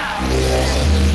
Yeah.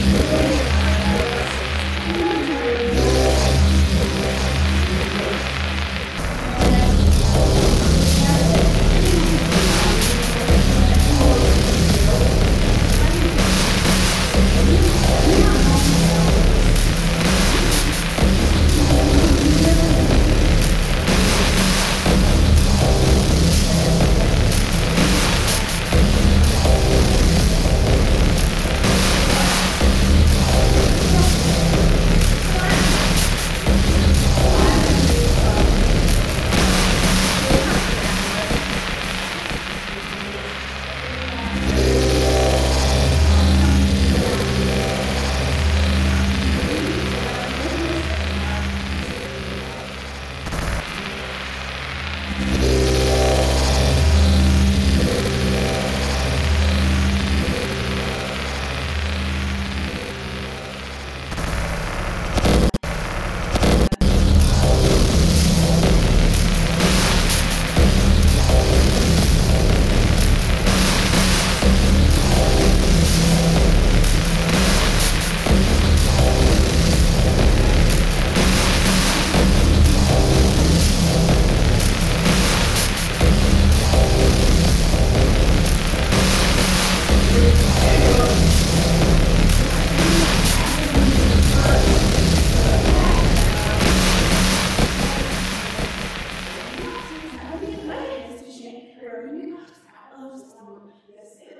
Yes,